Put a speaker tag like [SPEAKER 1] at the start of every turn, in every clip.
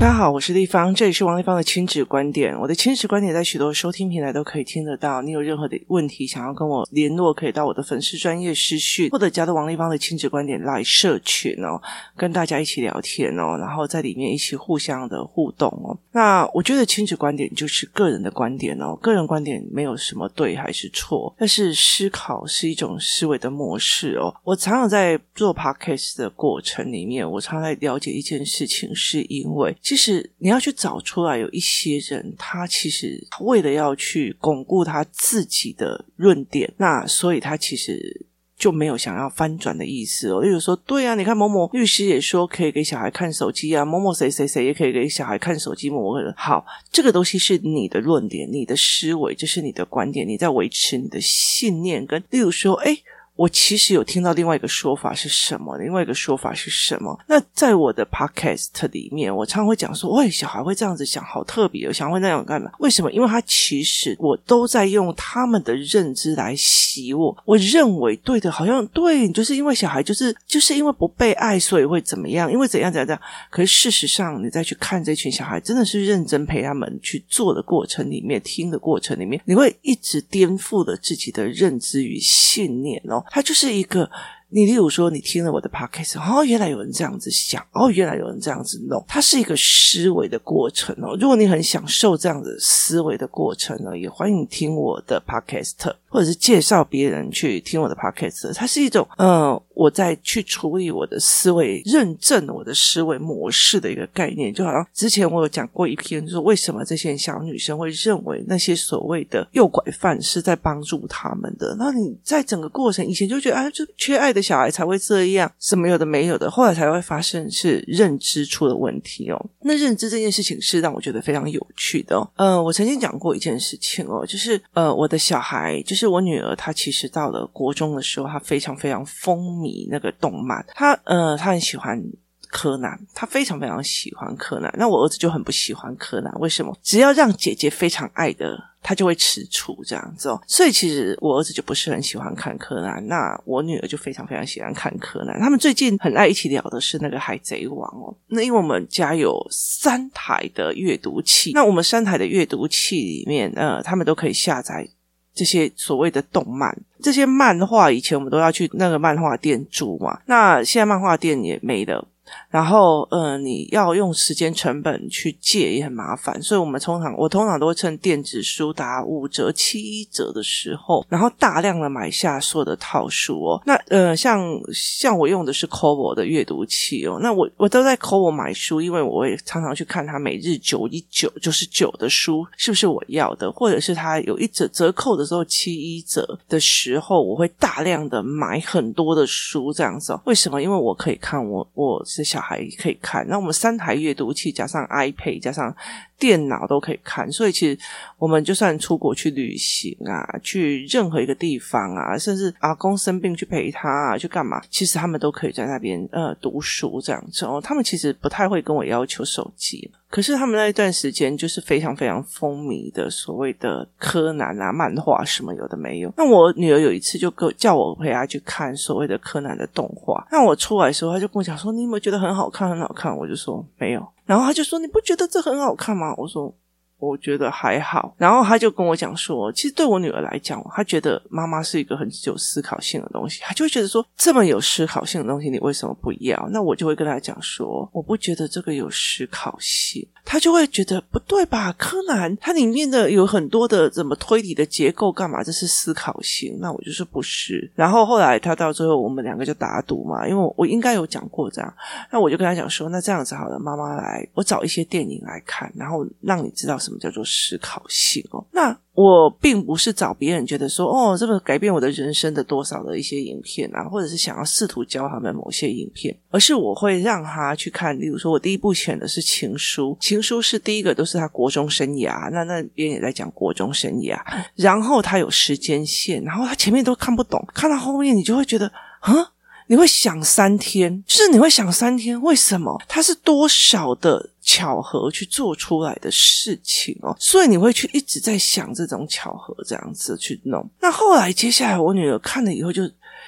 [SPEAKER 1] 大家好，我是丽芳，这里是王立芳的亲子观点。我的亲子观点在许多收听平台都可以听得到。你有任何的问题想要跟我联络，可以到我的粉丝专业私讯，或者加到王立芳的亲子观点来社群哦，跟大家一起聊天哦，然后在里面一起互相的互动哦。那我觉得亲子观点就是个人的观点哦，个人观点没有什么对还是错，但是思考是一种思维的模式哦。我常常在做 podcast 的过程里面，我常常在了解一件事情，是因为。其实你要去找出来，有一些人，他其实为了要去巩固他自己的论点，那所以他其实就没有想要翻转的意思哦。例如说，对啊，你看某某律师也说可以给小孩看手机啊，某某谁谁谁也可以给小孩看手机。某某人好，这个东西是你的论点，你的思维，这是你的观点，你在维持你的信念。跟例如说，诶我其实有听到另外一个说法是什么？另外一个说法是什么？那在我的 podcast 里面，我常常会讲说：“喂，小孩会这样子想，好特别哦，小孩会那样干嘛？为什么？因为他其实我都在用他们的认知来洗我。我认为对的，好像对，就是因为小孩就是就是因为不被爱，所以会怎么样？因为怎样怎样怎样。可是事实上，你再去看这群小孩，真的是认真陪他们去做的过程里面，听的过程里面，你会一直颠覆了自己的认知与信念哦。它就是一个，你例如说，你听了我的 podcast，哦，原来有人这样子想，哦，原来有人这样子弄，它是一个思维的过程哦。如果你很享受这样的思维的过程呢，也欢迎听我的 podcast，或者是介绍别人去听我的 podcast。它是一种，嗯。我在去处理我的思维，认证我的思维模式的一个概念，就好像之前我有讲过一篇，就是为什么这些小女生会认为那些所谓的诱拐犯是在帮助他们的。那你在整个过程以前就觉得啊，就缺爱的小孩才会这样，什么有的没有的，后来才会发生是认知出了问题哦。那认知这件事情是让我觉得非常有趣的哦。呃，我曾经讲过一件事情哦，就是呃，我的小孩，就是我女儿，她其实到了国中的时候，她非常非常风靡。你那个动漫，他呃，他很喜欢柯南，他非常非常喜欢柯南。那我儿子就很不喜欢柯南，为什么？只要让姐姐非常爱的，他就会吃醋这样子哦。所以其实我儿子就不是很喜欢看柯南，那我女儿就非常非常喜欢看柯南。他们最近很爱一起聊的是那个海贼王哦。那因为我们家有三台的阅读器，那我们三台的阅读器里面，呃，他们都可以下载。这些所谓的动漫，这些漫画，以前我们都要去那个漫画店住嘛，那现在漫画店也没了。然后，呃，你要用时间成本去借也很麻烦，所以我们通常我通常都会趁电子书打五折、七折的时候，然后大量的买下所有的套书哦。那呃，像像我用的是 Kobo 的阅读器哦，那我我都在 Kobo 买书，因为我会常常去看它每日九一九就是九的书是不是我要的，或者是它有一折折扣的时候七一折的时候，我会大量的买很多的书这样子哦。为什么？因为我可以看我我。这小孩可以看，那我们三台阅读器加上 iPad 加上电脑都可以看，所以其实我们就算出国去旅行啊，去任何一个地方啊，甚至阿公生病去陪他啊，去干嘛，其实他们都可以在那边呃读书这样子哦。他们其实不太会跟我要求手机。可是他们那一段时间就是非常非常风靡的所谓的柯南啊漫画什么有的没有。那我女儿有一次就跟叫我陪她去看所谓的柯南的动画。那我出来的时候，她就跟我讲说：“你有没有觉得很好看？很好看？”我就说：“没有。”然后她就说：“你不觉得这很好看吗？”我说。我觉得还好，然后他就跟我讲说，其实对我女儿来讲，她觉得妈妈是一个很有思考性的东西，她就会觉得说，这么有思考性的东西，你为什么不要？那我就会跟她讲说，我不觉得这个有思考性，她就会觉得不对吧？柯南它里面的有很多的怎么推理的结构，干嘛？这是思考性？那我就说不是。然后后来他到最后，我们两个就打赌嘛，因为我我应该有讲过这样，那我就跟他讲说，那这样子好了，妈妈来，我找一些电影来看，然后让你知道。什么叫做思考性哦？那我并不是找别人觉得说哦，这个改变我的人生的多少的一些影片啊，或者是想要试图教他们某些影片，而是我会让他去看。例如说，我第一部选的是《情书》，《情书》是第一个，都是他国中生涯。那那边也在讲国中生涯，然后他有时间线，然后他前面都看不懂，看到后面你就会觉得，啊。你会想三天，就是你会想三天，为什么？它是多少的巧合去做出来的事情哦，所以你会去一直在想这种巧合，这样子去弄。那后来接下来，我女儿看了以后就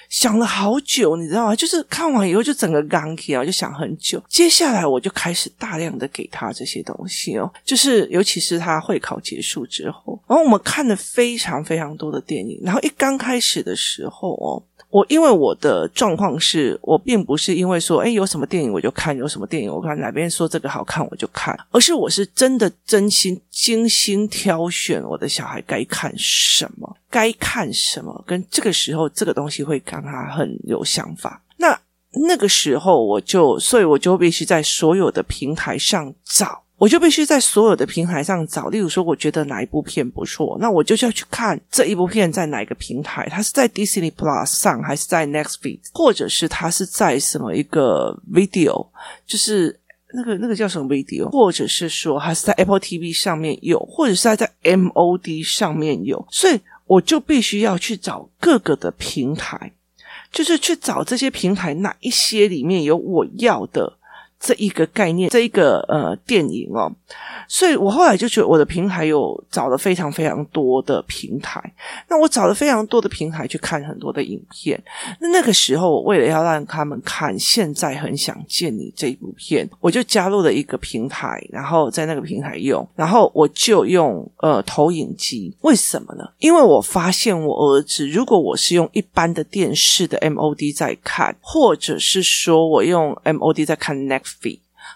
[SPEAKER 1] 想了好久，你知道吗？就是看完以后就整个刚起啊，就想很久。接下来我就开始大量的给他这些东西哦，就是尤其是他会考结束之后，然后我们看了非常非常多的电影，然后一刚开始的时候哦。我因为我的状况是我并不是因为说，诶，有什么电影我就看，有什么电影我看，哪边说这个好看我就看，而是我是真的真心精心挑选我的小孩该看什么，该看什么，跟这个时候这个东西会让他很有想法。那那个时候我就，所以我就必须在所有的平台上找。我就必须在所有的平台上找，例如说，我觉得哪一部片不错，那我就要去看这一部片在哪一个平台，它是在 Disney Plus 上，还是在 Netflix，或者是它是在什么一个 Video，就是那个那个叫什么 Video，或者是说它是在 Apple TV 上面有，或者是在在 MOD 上面有，所以我就必须要去找各个的平台，就是去找这些平台哪一些里面有我要的。这一个概念，这一个呃电影哦，所以我后来就觉得我的平台有找了非常非常多的平台，那我找了非常多的平台去看很多的影片。那那个时候，我为了要让他们看，现在很想见你这一部片，我就加入了一个平台，然后在那个平台用，然后我就用呃投影机。为什么呢？因为我发现我儿子，如果我是用一般的电视的 MOD 在看，或者是说我用 MOD 在看 Net。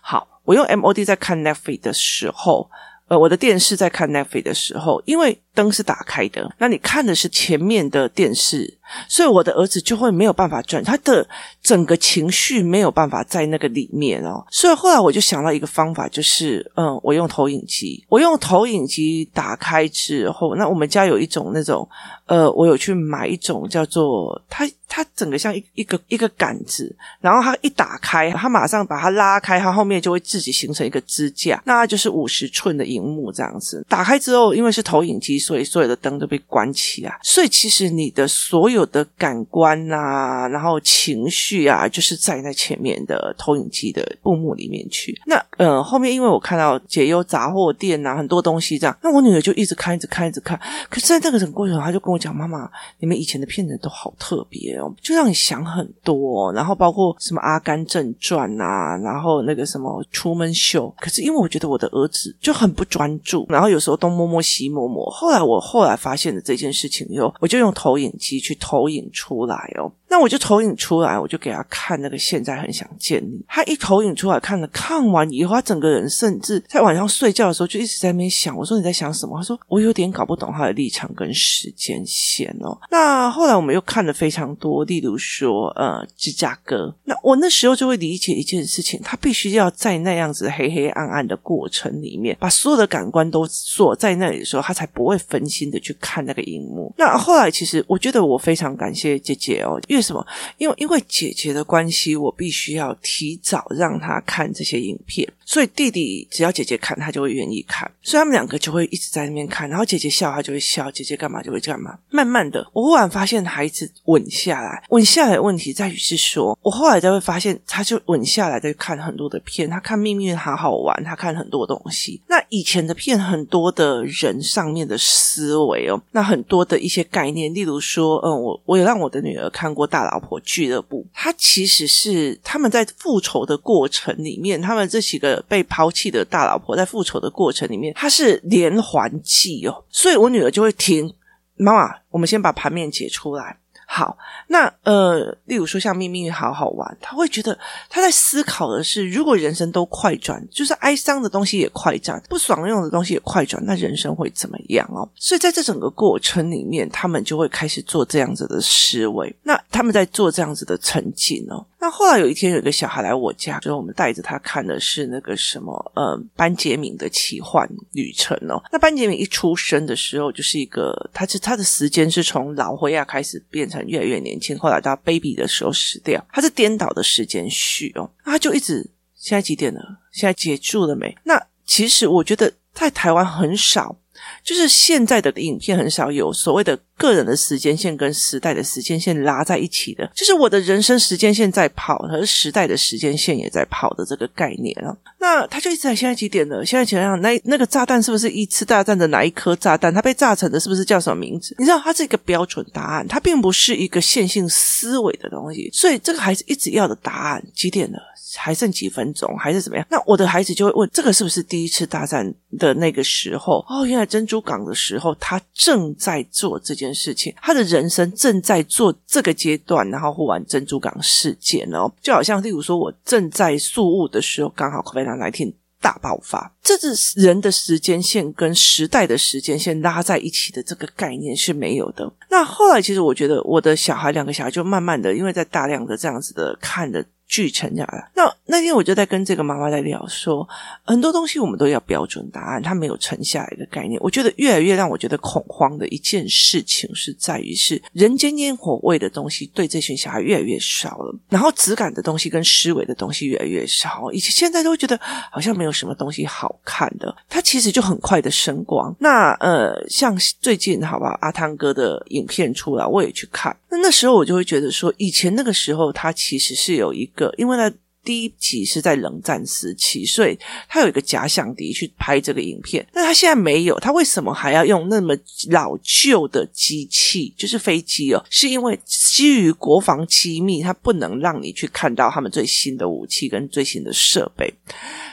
[SPEAKER 1] 好，我用 MOD 在看 Netflix 的时候，呃，我的电视在看 Netflix 的时候，因为灯是打开的，那你看的是前面的电视，所以我的儿子就会没有办法转，他的整个情绪没有办法在那个里面哦。所以后来我就想到一个方法，就是嗯，我用投影机，我用投影机打开之后，那我们家有一种那种，呃，我有去买一种叫做它。它整个像一一个一个杆子，然后它一打开，它马上把它拉开，它后面就会自己形成一个支架，那它就是五十寸的荧幕这样子。打开之后，因为是投影机，所以所有的灯都被关起来，所以其实你的所有的感官啊，然后情绪剧啊，就是站在前面的投影机的布幕里面去。那呃，后面因为我看到解忧杂货店啊，很多东西这样，那我女儿就一直看，一直看，一直看。可是在那个整个过程，她就跟我讲：“妈妈，你们以前的片子都好特别哦。”就让你想很多，然后包括什么《阿甘正传》啊，然后那个什么《truman show》。可是因为我觉得我的儿子就很不专注，然后有时候东摸摸西摸摸。后来我后来发现了这件事情以后，我就用投影机去投影出来哦。那我就投影出来，我就给他看那个。现在很想见你。他一投影出来看了，看完以后，他整个人甚至在晚上睡觉的时候就一直在那边想。我说你在想什么？他说我有点搞不懂他的立场跟时间线哦。那后来我们又看了非常多，例如说呃芝加哥。那我那时候就会理解一件事情，他必须要在那样子黑黑暗暗的过程里面，把所有的感官都锁在那里的时候，他才不会分心的去看那个荧幕。那后来其实我觉得我非常感谢姐姐哦，因为什么？因为因为姐姐的关系，我必须要提早让她看这些影片。所以弟弟只要姐姐看，他就会愿意看。所以他们两个就会一直在那边看，然后姐姐笑，他就会笑；姐姐干嘛就会干嘛。慢慢的，我忽然发现孩子稳下来。稳下来的问题在于是说，我后来才会发现，他就稳下来在看很多的片。他看《命运好好玩》，他看很多东西。那以前的片，很多的人上面的思维哦，那很多的一些概念，例如说，嗯，我我也让我的女儿看过《大老婆俱乐部》，他其实是他们在复仇的过程里面，他们这几个。被抛弃的大老婆在复仇的过程里面，她是连环计哦，所以我女儿就会听妈妈，我们先把盘面解出来。好，那呃，例如说像秘密好好玩，他会觉得他在思考的是，如果人生都快转，就是哀伤的东西也快转，不爽用的东西也快转，那人生会怎么样哦？所以在这整个过程里面，他们就会开始做这样子的思维。那他们在做这样子的沉浸哦。那后来有一天，有一个小孩来我家，就是我们带着他看的是那个什么呃班杰明的奇幻旅程哦。那班杰明一出生的时候，就是一个，他是他的时间是从老灰亚开始变成。越来越年轻，后来到 baby 的时候死掉，他是颠倒的时间序哦，那他就一直现在几点了？现在结束了没？那其实我觉得在台湾很少，就是现在的影片很少有所谓的个人的时间线跟时代的时间线拉在一起的，就是我的人生时间线在跑，和时代的时间线也在跑的这个概念啊。那他就一直在现在几点了？现在想想，那那个炸弹是不是一次大战的哪一颗炸弹？它被炸成的是不是叫什么名字？你知道，它是一个标准答案，它并不是一个线性思维的东西。所以这个孩子一直要的答案几点了？还剩几分钟，还是怎么样？那我的孩子就会问：这个是不是第一次大战的那个时候？哦，原来珍珠港的时候，他正在做这件件事情，他的人生正在做这个阶段，然后忽然珍珠港事件哦，就好像例如说，我正在宿雾的时候，刚好 COVID-19 大爆发，这是人的时间线跟时代的时间线拉在一起的这个概念是没有的。那后来，其实我觉得我的小孩两个小孩就慢慢的，因为在大量的这样子的看的。聚成下来，那那天我就在跟这个妈妈在聊说，很多东西我们都要标准答案，它没有沉下来的概念。我觉得越来越让我觉得恐慌的一件事情是在于是人间烟火味的东西对这群小孩越来越少了，然后质感的东西跟思维的东西越来越少，以前现在都会觉得好像没有什么东西好看的，它其实就很快的升光。那呃，像最近好吧，阿汤哥的影片出来，我也去看，那那时候我就会觉得说，以前那个时候他其实是有一个。因为呢，第一集是在冷战时期，所以他有一个假想敌去拍这个影片。那他现在没有，他为什么还要用那么老旧的机器，就是飞机哦？是因为基于国防机密，他不能让你去看到他们最新的武器跟最新的设备，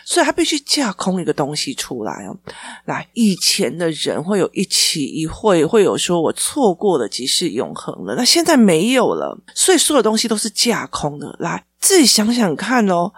[SPEAKER 1] 所以他必须架空一个东西出来哦。来，以前的人会有一期一会，会有说我错过了即是永恒了，那现在没有了，所以所有东西都是架空的。来。自己想想看哦，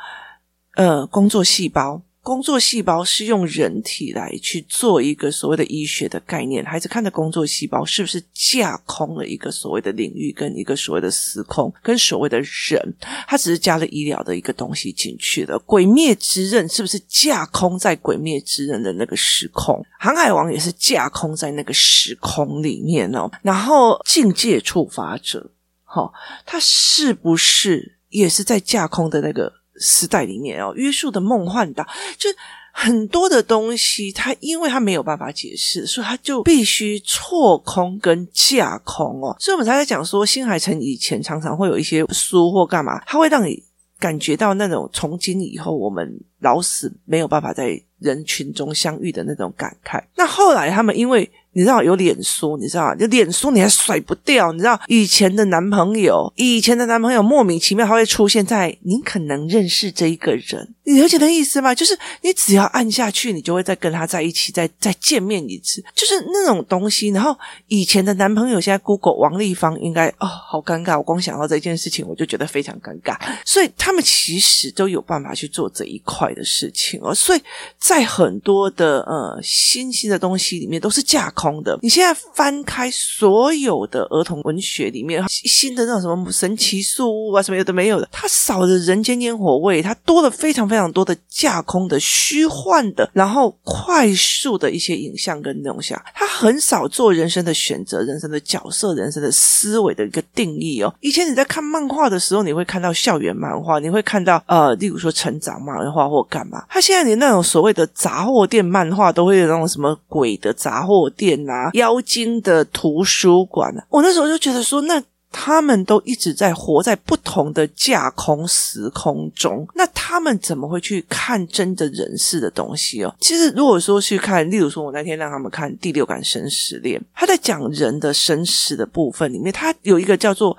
[SPEAKER 1] 呃，工作细胞，工作细胞是用人体来去做一个所谓的医学的概念。孩子看的工作细胞是不是架空了一个所谓的领域，跟一个所谓的时空，跟所谓的人，他只是加了医疗的一个东西进去了。鬼灭之刃是不是架空在鬼灭之刃的那个时空？航海王也是架空在那个时空里面哦。然后境界触发者，齁，他是不是？也是在架空的那个时代里面哦，约束的梦幻岛，就很多的东西，它因为它没有办法解释，所以它就必须错空跟架空哦。所以我们才在讲说，新海诚以前常常会有一些书或干嘛，它会让你感觉到那种从今以后我们老死没有办法在人群中相遇的那种感慨。那后来他们因为。你知道有脸书，你知道就脸书你还甩不掉。你知道以前的男朋友，以前的男朋友莫名其妙他会出现在你可能认识这一个人，你了解的意思吗？就是你只要按下去，你就会再跟他在一起，再再见面一次，就是那种东西。然后以前的男朋友，现在 Google 王丽芳应该哦，好尴尬。我光想到这件事情，我就觉得非常尴尬。所以他们其实都有办法去做这一块的事情哦。所以在很多的呃新兴的东西里面，都是架空。空的，你现在翻开所有的儿童文学里面，新的那种什么神奇树屋啊，什么有的没有的，它少了人间烟火味，它多了非常非常多的架空的虚幻的，然后快速的一些影像跟东西啊，它很少做人生的选择、人生的角色、人生的思维的一个定义哦。以前你在看漫画的时候，你会看到校园漫画，你会看到呃，例如说成长漫画或干嘛。他现在连那种所谓的杂货店漫画都会有那种什么鬼的杂货店。拿妖精的图书馆，我那时候就觉得说，那他们都一直在活在不同的架空时空中，那他们怎么会去看真的人世的东西哦？其实如果说去看，例如说，我那天让他们看《第六感生死恋》，他在讲人的生死的部分里面，他有一个叫做。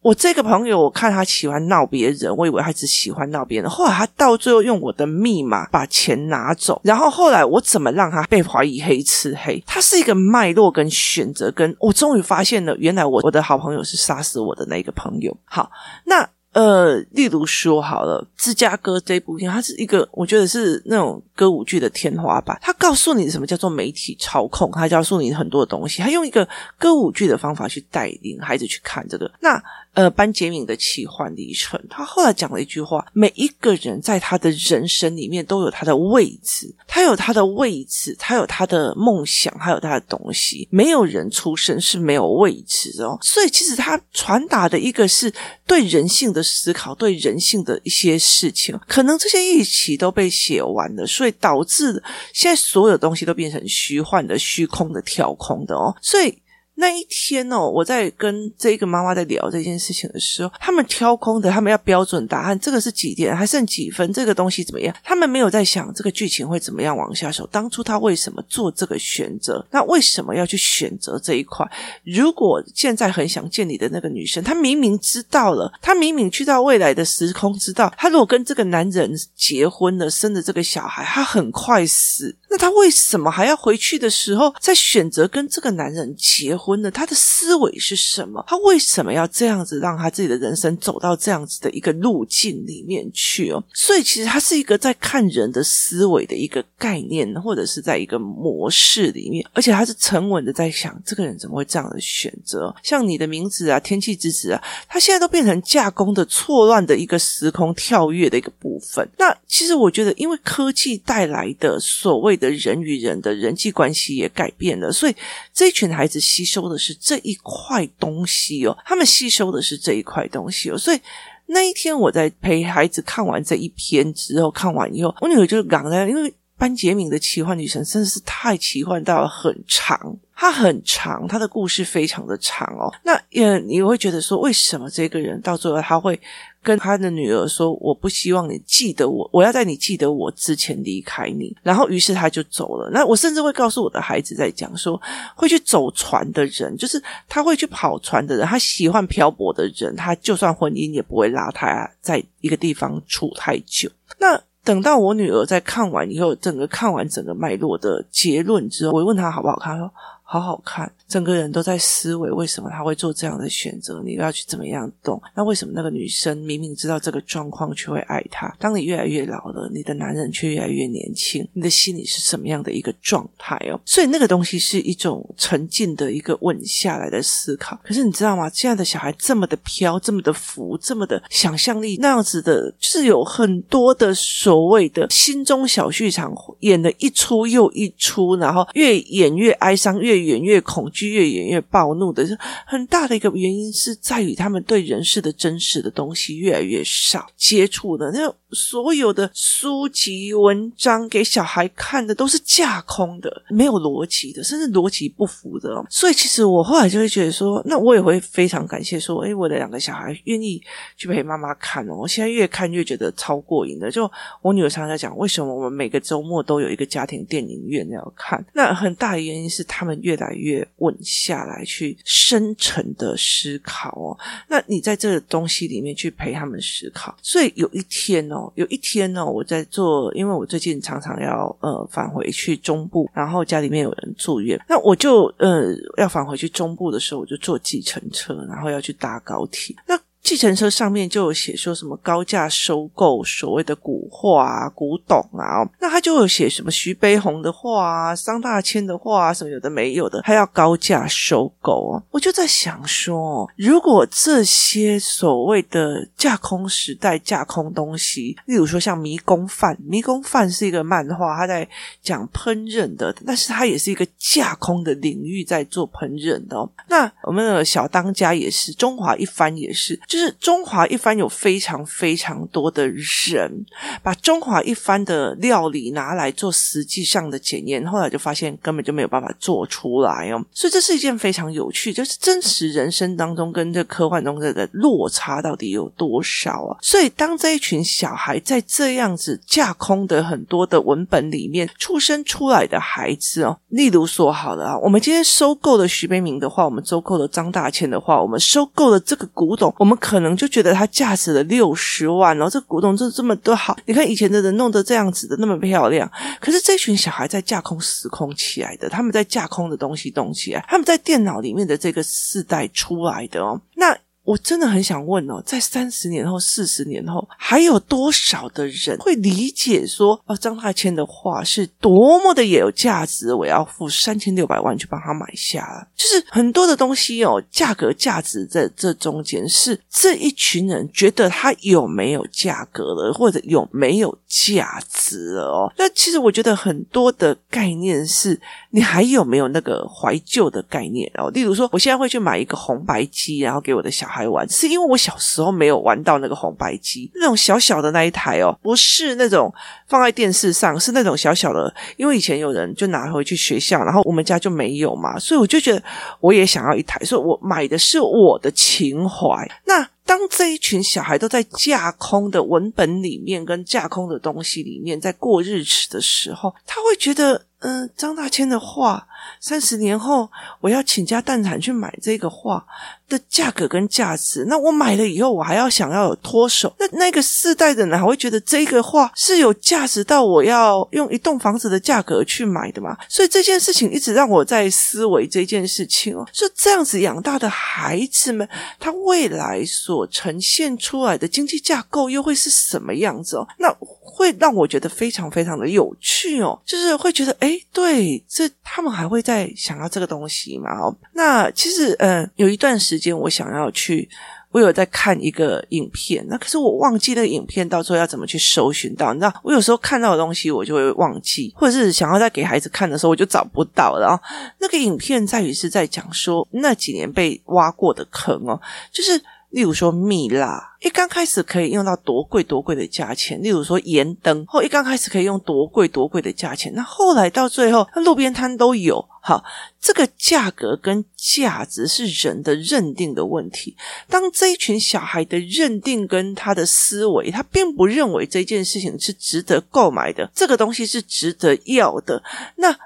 [SPEAKER 1] 我这个朋友，我看他喜欢闹别人，我以为他只喜欢闹别人。后来他到最后用我的密码把钱拿走，然后后来我怎么让他被怀疑黑吃黑？他是一个脉络跟选择，跟我终于发现了，原来我我的好朋友是杀死我的那个朋友。好，那。呃，例如说好了，《芝加哥》这部片，它是一个我觉得是那种歌舞剧的天花板。它告诉你什么叫做媒体操控，它告诉你很多东西。它用一个歌舞剧的方法去带领孩子去看这个。那呃，班杰明的奇幻历程，他后来讲了一句话：每一个人在他的人生里面都有他的位置，他有他的位置，他有他的梦想，还有他的东西。没有人出生是没有位置哦。所以，其实他传达的一个是对人性的思考，对人性的一些事情，可能这些一起都被写完了，所以导致现在所有东西都变成虚幻的、虚空的、跳空的哦。所以。那一天哦，我在跟这个妈妈在聊这件事情的时候，他们挑空的，他们要标准答案，这个是几点，还剩几分，这个东西怎么样？他们没有在想这个剧情会怎么样往下走。当初他为什么做这个选择？那为什么要去选择这一块？如果现在很想见你的那个女生，她明明知道了，她明明去到未来的时空，知道她如果跟这个男人结婚了，生了这个小孩，她很快死。那她为什么还要回去的时候再选择跟这个男人结婚呢？她的思维是什么？她为什么要这样子让她自己的人生走到这样子的一个路径里面去哦？所以其实她是一个在看人的思维的一个概念，或者是在一个模式里面，而且她是沉稳的在想，这个人怎么会这样的选择？像你的名字啊，天气之子啊，他现在都变成架空的错乱的一个时空跳跃的一个部分。那其实我觉得，因为科技带来的所谓的人与人的人际关系也改变了，所以这一群孩子吸收的是这一块东西哦，他们吸收的是这一块东西哦，所以那一天我在陪孩子看完这一篇之后，看完以后，我女儿就讲了，因为班杰明的奇幻旅程真的是太奇幻到了很长。它很长，它的故事非常的长哦。那也你会觉得说，为什么这个人到最后他会跟他的女儿说：“我不希望你记得我，我要在你记得我之前离开你。”然后于是他就走了。那我甚至会告诉我的孩子在讲说，会去走船的人，就是他会去跑船的人，他喜欢漂泊的人，他就算婚姻也不会拉他在一个地方处太久。那等到我女儿在看完以后，整个看完整个脉络的结论之后，我问她好不好看，她说。好好看，整个人都在思维，为什么他会做这样的选择？你要去怎么样动？那为什么那个女生明明知道这个状况，却会爱他？当你越来越老了，你的男人却越来越年轻，你的心里是什么样的一个状态哦？所以那个东西是一种沉静的一个稳下来的思考。可是你知道吗？现在的小孩这么的飘，这么的浮，这么的想象力那样子的，是有很多的所谓的心中小剧场，演的一出又一出，然后越演越哀伤，越演越恐惧，越演越暴怒的，很大的一个原因，是在于他们对人世的真实的东西越来越少接触的。那所有的书籍、文章给小孩看的都是架空的，没有逻辑的，甚至逻辑不符的。所以，其实我后来就会觉得说，那我也会非常感谢说，诶，我的两个小孩愿意去陪妈妈看哦。我现在越看越觉得超过瘾的。就我女儿常常在讲，为什么我们每个周末都有一个家庭电影院要看？那很大的原因是他们越来越稳下来，去深沉的思考哦。那你在这个东西里面去陪他们思考，所以有一天哦，有一天呢，我在做，因为我最近常常要呃返回去中部，然后家里面有人住院，那我就呃要返回去中部的时候，我就坐计程车，然后要去搭高铁，那。计程车上面就有写说什么高价收购所谓的古画啊、古董啊，那他就有写什么徐悲鸿的画啊、张大千的画啊，什么有的没有的，还要高价收购哦。我就在想说，如果这些所谓的架空时代、架空东西，例如说像《迷宫饭》，《迷宫饭》是一个漫画，他在讲烹饪的，但是他也是一个架空的领域在做烹饪的。那我们的小当家也是，中华一番也是。是中华一番有非常非常多的人把中华一番的料理拿来做实际上的检验，后来就发现根本就没有办法做出来哦，所以这是一件非常有趣，就是真实人生当中跟这科幻中的落差到底有多少啊？所以当这一群小孩在这样子架空的很多的文本里面出生出来的孩子哦，例如说好了啊，我们今天收购了徐悲鸣的话，我们收购了张大千的话，我们收购了这个古董，我们。可能就觉得它价值了六十万，然后这古董就这么多好，你看以前的人弄得这样子的那么漂亮，可是这群小孩在架空时空起来的，他们在架空的东西动起来，他们在电脑里面的这个世代出来的哦，那。我真的很想问哦，在三十年后、四十年后，还有多少的人会理解说，哦，张大千的画是多么的也有价值，我要付三千六百万去帮他买下。就是很多的东西哦，价格、价值在这中间，是这一群人觉得它有没有价格了，或者有没有价值了哦。那其实我觉得很多的概念是，你还有没有那个怀旧的概念哦？例如说，我现在会去买一个红白机，然后给我的小孩。孩玩，是因为我小时候没有玩到那个红白机，那种小小的那一台哦，不是那种放在电视上，是那种小小的。因为以前有人就拿回去学校，然后我们家就没有嘛，所以我就觉得我也想要一台，所以我买的是我的情怀。那当这一群小孩都在架空的文本里面，跟架空的东西里面在过日子的时候，他会觉得。嗯，张大千的画，三十年后我要倾家荡产去买这个画的价格跟价值。那我买了以后，我还要想要有脱手。那那个世代的人还会觉得这个画是有价值到我要用一栋房子的价格去买的吗？所以这件事情一直让我在思维这件事情哦，是这样子养大的孩子们，他未来所呈现出来的经济架构又会是什么样子哦？那会让我觉得非常非常的有趣哦，就是会觉得。哎，对，这他们还会再想要这个东西吗？哦，那其实，呃，有一段时间我想要去，我有在看一个影片，那可是我忘记那个影片到时候要怎么去搜寻到。你知道，我有时候看到的东西我就会忘记，或者是想要再给孩子看的时候，我就找不到了。然后那个影片在于是在讲说那几年被挖过的坑哦，就是。例如说蜜蜡，一刚开始可以用到多贵多贵的价钱；例如说盐灯，后一刚开始可以用多贵多贵的价钱。那后来到最后，那路边摊都有。好，这个价格跟价值是人的认定的问题。当这一群小孩的认定跟他的思维，他并不认为这件事情是值得购买的，这个东西是值得要的。那。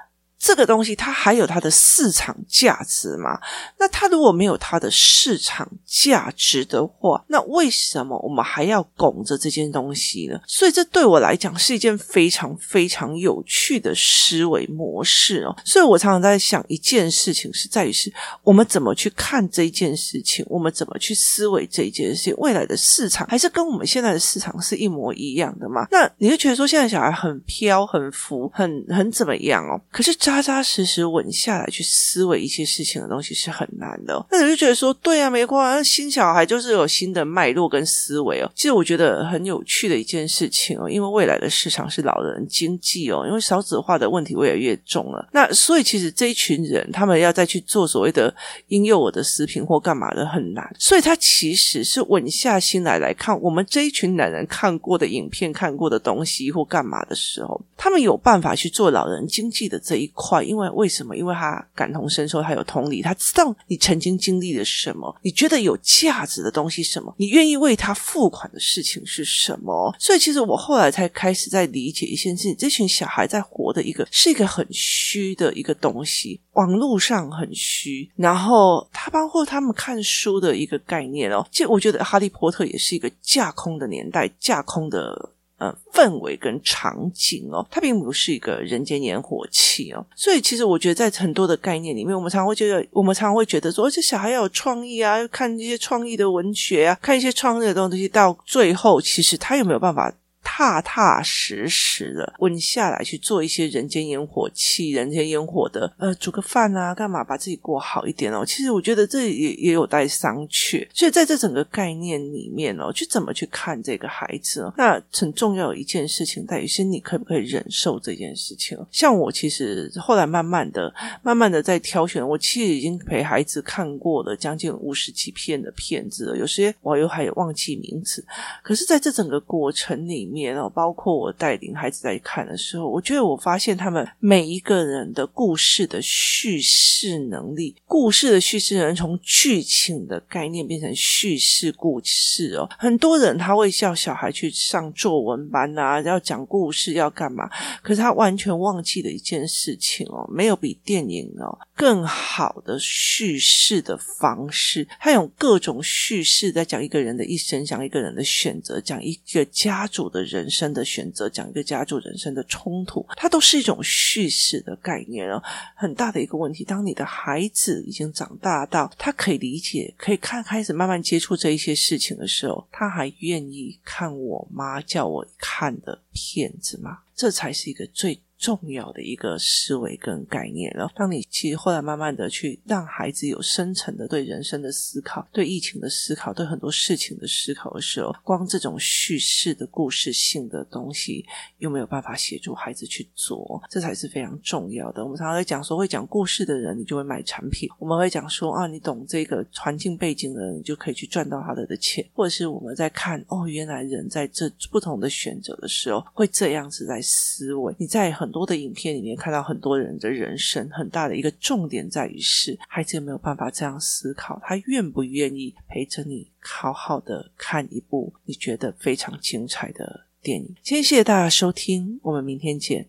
[SPEAKER 1] 这个东西它还有它的市场价值吗？那它如果没有它的市场价值的话，那为什么我们还要拱着这件东西呢？所以这对我来讲是一件非常非常有趣的思维模式哦。所以我常常在想一件事情，是在于是我们怎么去看这件事情，我们怎么去思维这件事情，未来的市场还是跟我们现在的市场是一模一样的吗？那你会觉得说现在小孩很飘、很浮、很很怎么样哦？可是扎扎实实稳下来去思维一些事情的东西是很难的。那你就觉得说，对啊，没关系，新小孩就是有新的脉络跟思维哦。其实我觉得很有趣的一件事情哦，因为未来的市场是老人经济哦，因为少子化的问题越来越重了。那所以其实这一群人他们要再去做所谓的婴幼儿的食品或干嘛的很难。所以他其实是稳下心来来看我们这一群男人看过的影片、看过的东西或干嘛的时候，他们有办法去做老人经济的这一块。快因为为什么？因为他感同身受，他有同理，他知道你曾经经历了什么，你觉得有价值的东西什么，你愿意为他付款的事情是什么？所以，其实我后来才开始在理解一件事情：这群小孩在活的一个是一个很虚的一个东西，网络上很虚，然后他包括他们看书的一个概念哦。其实我觉得《哈利波特》也是一个架空的年代，架空的。呃，氛围跟场景哦，它并不是一个人间烟火气哦，所以其实我觉得在很多的概念里面，我们常会觉得，我们常会觉得说，这小孩要有创意啊，看一些创意的文学啊，看一些创意的东西，到最后其实他有没有办法？踏踏实实的稳下来去做一些人间烟火气、人间烟火的，呃，煮个饭啊，干嘛把自己过好一点哦。其实我觉得这也也有待商榷。所以在这整个概念里面哦，去怎么去看这个孩子哦？那很重要的一件事情在于是你可不可以忍受这件事情？像我其实后来慢慢的、慢慢的在挑选，我其实已经陪孩子看过了将近五十几片的片子了，有些我又还有忘记名字。可是在这整个过程里面，哦包括我带领孩子在看的时候，我觉得我发现他们每一个人的故事的叙事能力，故事的叙事能从剧情的概念变成叙事故事哦。很多人他会叫小孩去上作文班啊，要讲故事要干嘛？可是他完全忘记了一件事情哦，没有比电影哦更好的叙事的方式。他用各种叙事在讲一个人的一生，讲一个人的选择，讲一个家族的人。人生的选择，讲一个家族人生的冲突，它都是一种叙事的概念哦。很大的一个问题，当你的孩子已经长大到他可以理解、可以看、开始慢慢接触这一些事情的时候，他还愿意看我妈叫我看的片子吗？这才是一个最。重要的一个思维跟概念了。当你其实后来慢慢的去让孩子有深层的对人生的思考、对疫情的思考、对很多事情的思考的时候，光这种叙事的故事性的东西，又没有办法协助孩子去做，这才是非常重要的。我们常常在讲说，会讲故事的人，你就会买产品；我们会讲说，啊，你懂这个环境背景的人，你就可以去赚到他的的钱。或者是我们在看，哦，原来人在这不同的选择的时候，会这样子在思维。你在很多的影片里面看到很多人的人生，很大的一个重点在于是，孩子有没有办法这样思考？他愿不愿意陪着你好好的看一部你觉得非常精彩的电影？今天谢谢大家收听，我们明天见。